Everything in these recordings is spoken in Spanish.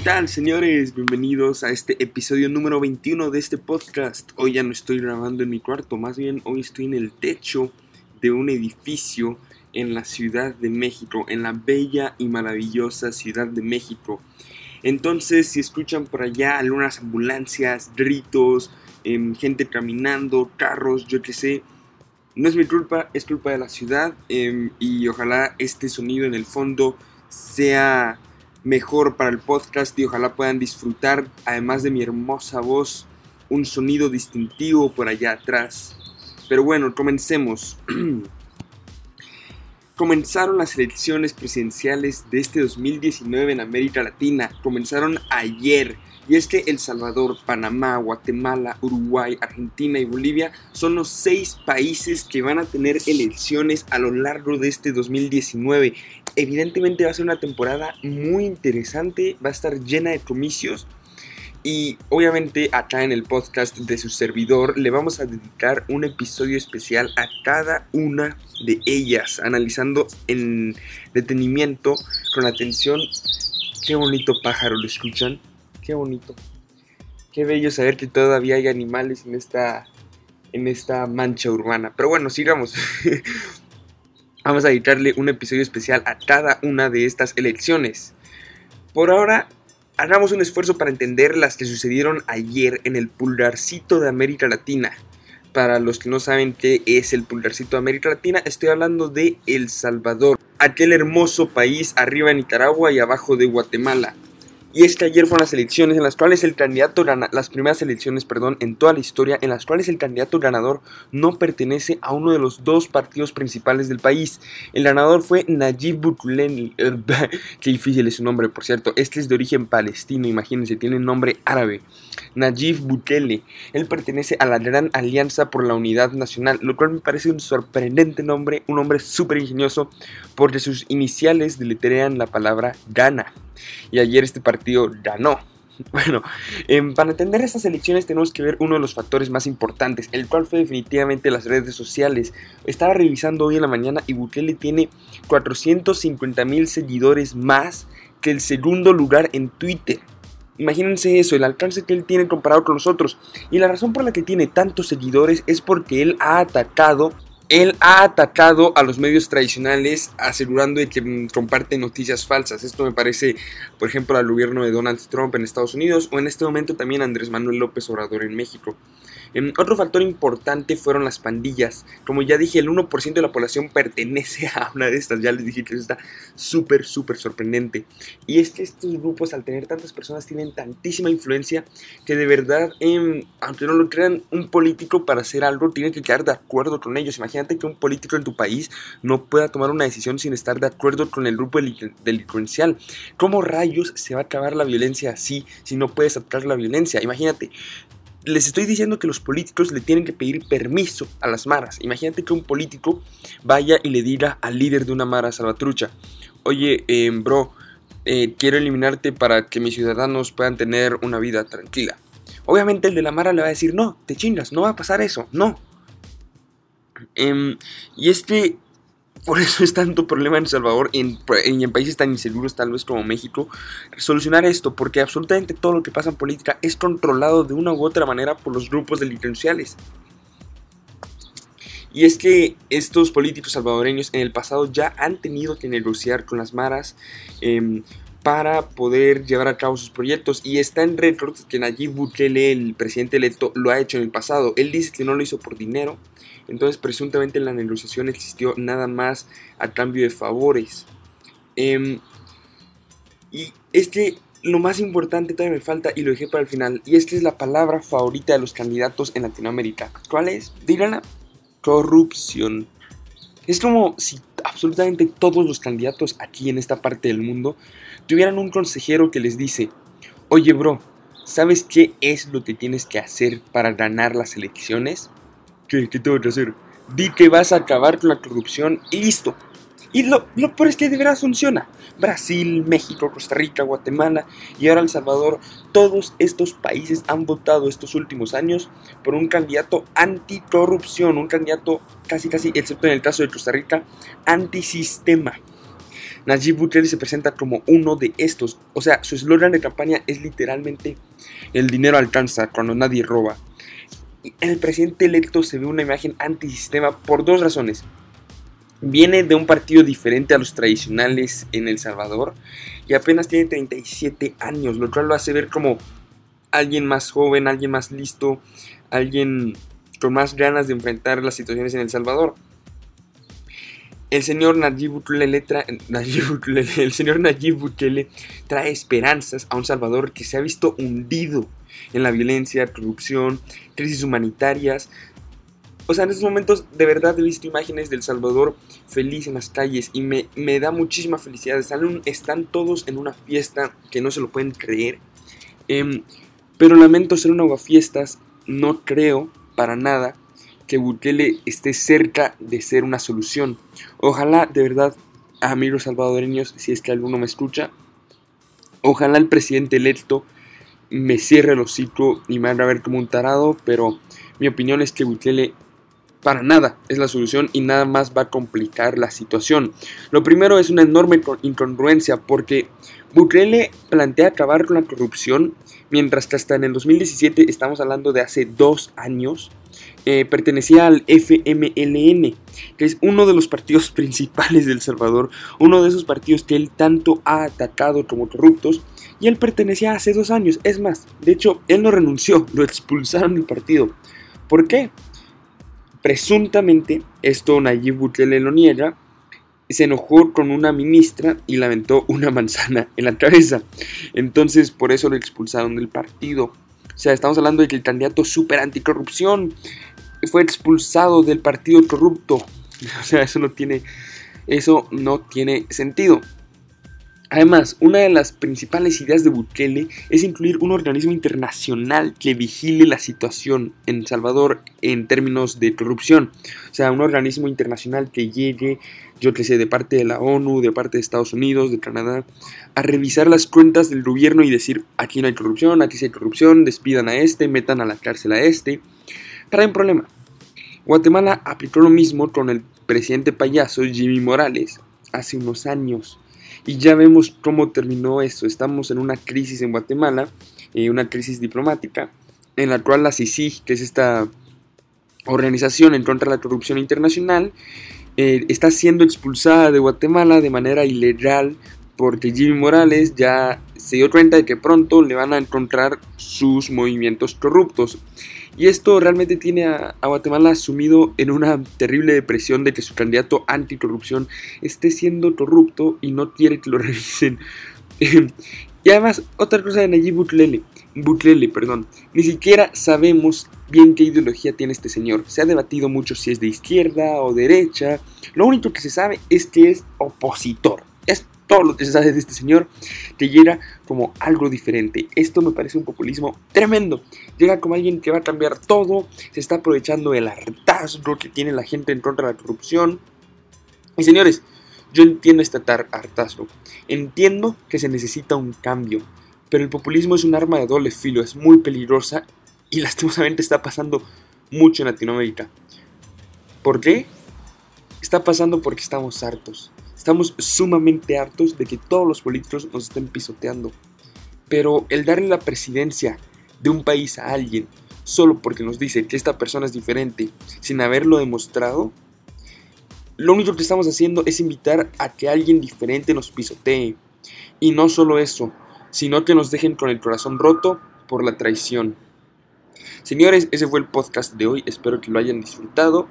¿qué tal señores? Bienvenidos a este episodio número 21 de este podcast. Hoy ya no estoy grabando en mi cuarto, más bien hoy estoy en el techo de un edificio en la Ciudad de México, en la bella y maravillosa Ciudad de México. Entonces, si escuchan por allá algunas ambulancias, gritos, em, gente caminando, carros, yo qué sé, no es mi culpa, es culpa de la ciudad em, y ojalá este sonido en el fondo sea mejor para el podcast y ojalá puedan disfrutar, además de mi hermosa voz, un sonido distintivo por allá atrás. Pero bueno, comencemos. Comenzaron las elecciones presidenciales de este 2019 en América Latina. Comenzaron ayer. Y es que El Salvador, Panamá, Guatemala, Uruguay, Argentina y Bolivia son los seis países que van a tener elecciones a lo largo de este 2019. Evidentemente va a ser una temporada muy interesante, va a estar llena de comicios y obviamente acá en el podcast de su servidor le vamos a dedicar un episodio especial a cada una de ellas, analizando en detenimiento, con atención. Qué bonito pájaro, ¿lo escuchan? Qué bonito. Qué bello saber que todavía hay animales en esta, en esta mancha urbana. Pero bueno, sigamos. vamos a dedicarle un episodio especial a cada una de estas elecciones. Por ahora Hagamos un esfuerzo para entender las que sucedieron ayer en el pulgarcito de América Latina. Para los que no saben qué es el pulgarcito de América Latina, estoy hablando de El Salvador, aquel hermoso país arriba de Nicaragua y abajo de Guatemala. Y es que ayer fueron las elecciones en las cuales el candidato las primeras elecciones, perdón, en toda la historia, en las cuales el candidato ganador no pertenece a uno de los dos partidos principales del país. El ganador fue Nayib Bukele, qué difícil es su nombre, por cierto. Este es de origen palestino, imagínense, tiene nombre árabe. Nayib Bukele. Él pertenece a la Gran Alianza por la Unidad Nacional, lo cual me parece un sorprendente nombre, un nombre súper ingenioso, porque sus iniciales deletrean la palabra Gana y ayer este partido ganó. Bueno, em, para entender estas elecciones tenemos que ver uno de los factores más importantes, el cual fue definitivamente las redes sociales. Estaba revisando hoy en la mañana y Bukele tiene 450 mil seguidores más que el segundo lugar en Twitter. Imagínense eso, el alcance que él tiene comparado con nosotros. Y la razón por la que tiene tantos seguidores es porque él ha atacado él ha atacado a los medios tradicionales asegurando que mm, comparten noticias falsas. Esto me parece, por ejemplo, al gobierno de Donald Trump en Estados Unidos o en este momento también Andrés Manuel López Obrador en México. Em, otro factor importante fueron las pandillas. Como ya dije, el 1% de la población pertenece a una de estas. Ya les dije que eso está súper, súper sorprendente. Y es que estos grupos, al tener tantas personas, tienen tantísima influencia que de verdad, em, aunque no lo crean, un político para hacer algo tiene que quedar de acuerdo con ellos. Imagínate que un político en tu país no pueda tomar una decisión sin estar de acuerdo con el grupo delincuencial. ¿Cómo rayos se va a acabar la violencia así si no puedes atacar la violencia? Imagínate, les estoy diciendo que los políticos le tienen que pedir permiso a las maras. Imagínate que un político vaya y le diga al líder de una mara salvatrucha, oye, em, bro, eh, quiero eliminarte para que mis ciudadanos puedan tener una vida tranquila. Obviamente el de la mara le va a decir, no, te chingas, no va a pasar eso, no. Em, y es que por eso es tanto problema en Salvador y en, países tan inseguros tal vez como México, solucionar esto, porque absolutamente todo lo que pasa en política es controlado de una u otra manera por los grupos delincuenciales. Y es que estos políticos salvadoreños en el pasado ya han tenido que negociar con las maras em, para poder llevar a cabo sus proyectos. Y está en récord que Nayib Bukele, el presidente electo, lo ha hecho en el pasado. Él dice que no lo hizo por dinero, entonces, presuntamente en la negociación existió nada más a cambio de favores. Em, y es que lo más importante todavía me falta y lo dejé para el final. Y es que es la palabra favorita de los candidatos en Latinoamérica. ¿Cuál es? Díganla. Corrupción. Es como si absolutamente todos los candidatos aquí en esta parte del mundo tuvieran un consejero que les dice, oye bro, ¿sabes qué es lo que tienes que hacer para ganar las elecciones? ¿Qué, qué tengo que hacer? Di que vas a acabar con la corrupción y listo. Y lo, lo peor es que de verdad funciona. Brasil, México, Costa Rica, Guatemala y ahora El Salvador, todos estos países han votado estos últimos años por un candidato anticorrupción, un candidato casi casi, excepto en el caso de Costa Rica, antisistema. Nayib Bukele se presenta como uno de estos. O sea, su eslogan de campaña es literalmente el dinero alcanza cuando nadie roba. Y el presidente electo se ve una imagen antisistema por dos razones. Viene de un partido diferente a los tradicionales en El Salvador y apenas tiene 37 años, lo cual lo hace ver como alguien más joven, alguien más listo, alguien con más ganas de enfrentar las situaciones en El Salvador. El señor Nayib Bukele, el señor Bukele trae esperanzas a un Salvador que se ha visto hundido en la violencia, corrupción, crisis humanitarias. O sea, en estos momentos de verdad he visto imágenes del Salvador feliz en las calles y me, da muchísima felicidad. Están, están, todos en una fiesta que no se lo pueden creer. Em, pero lamento ser un aguafiestas, no creo para nada que Bukele esté cerca de ser una solución. Ojalá, de verdad, amigos salvadoreños, si es que alguno me escucha, ojalá el presidente electo me cierre el hocico y me haga ver como un tarado, pero mi opinión es que Bukele para nada es la solución y nada más va a complicar la situación. Lo primero es una enorme incongruencia porque Bukele plantea acabar con la corrupción mientras que hasta en el 2017, estamos hablando de hace dos años, eh, pertenecía al FMLN, que es uno de los partidos principales de El Salvador, uno de esos partidos que él tanto ha atacado como corruptos, y él pertenecía hace dos años. Es más, de hecho, él no renunció, lo expulsaron del partido. ¿Por qué? Presuntamente, esto Nayib Bukele lo niega, se enojó con una ministra y lamentó una manzana en la cabeza. Entonces, por eso lo expulsaron del partido. O sea, estamos hablando de que el candidato super anticorrupción fue expulsado del partido corrupto. O sea, eso no tiene, eso no tiene sentido. Además, una de las principales ideas de Bukele es incluir un organismo internacional que vigile la situación en El Salvador en términos de corrupción. O sea, un organismo internacional que llegue, yo que sé, de parte de la ONU, de parte de Estados Unidos, de Canadá, a revisar las cuentas del gobierno y decir, aquí no hay corrupción, aquí sí hay corrupción, despidan a este, metan a la cárcel a este. Pero hay un problema. Guatemala aplicó lo mismo con el presidente payaso Jimmy Morales hace unos años. Y ya vemos cómo terminó esto. Estamos en una crisis en Guatemala, eh, una crisis diplomática, en la cual la CICIG, que es esta organización en contra de la corrupción internacional, eh, está siendo expulsada de Guatemala de manera ilegal porque Jimmy Morales ya se dio cuenta de que pronto le van a encontrar sus movimientos corruptos. Y esto realmente tiene a, Guatemala sumido en una terrible depresión de que su candidato anticorrupción esté siendo corrupto y no quiere que lo revisen. y además, otra cosa de Nayib Bukele, perdón, ni siquiera sabemos bien qué ideología tiene este señor. Se ha debatido mucho si es de izquierda o derecha. Lo único que se sabe es que es opositor. Es todo lo que se sabe de este señor, que llega como algo diferente. Esto me parece un populismo tremendo. Llega como alguien que va a cambiar todo, se está aprovechando el hartazgo que tiene la gente en contra de la corrupción. Y señores, yo entiendo este hartazgo. Entiendo que se necesita un cambio. Pero el populismo es un arma de doble filo, es muy peligrosa y lastimosamente está pasando mucho en Latinoamérica. ¿Por qué? Está pasando porque estamos hartos. Estamos sumamente hartos de que todos los políticos nos estén pisoteando. Pero el darle la presidencia de un país a alguien solo porque nos dice que esta persona es diferente sin haberlo demostrado, lo único que estamos haciendo es invitar a que alguien diferente nos pisotee. Y no solo eso, sino que nos dejen con el corazón roto por la traición. Señores, ese fue el podcast de hoy, espero que lo hayan disfrutado.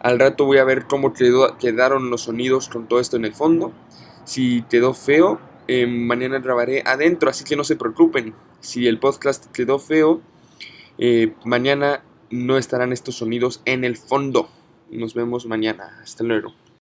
Al rato voy a ver cómo quedaron los sonidos con todo esto en el fondo. Si quedó feo, eh, mañana grabaré adentro, así que no se preocupen. Si el podcast quedó feo, eh, mañana no estarán estos sonidos en el fondo. Nos vemos mañana. Hasta luego.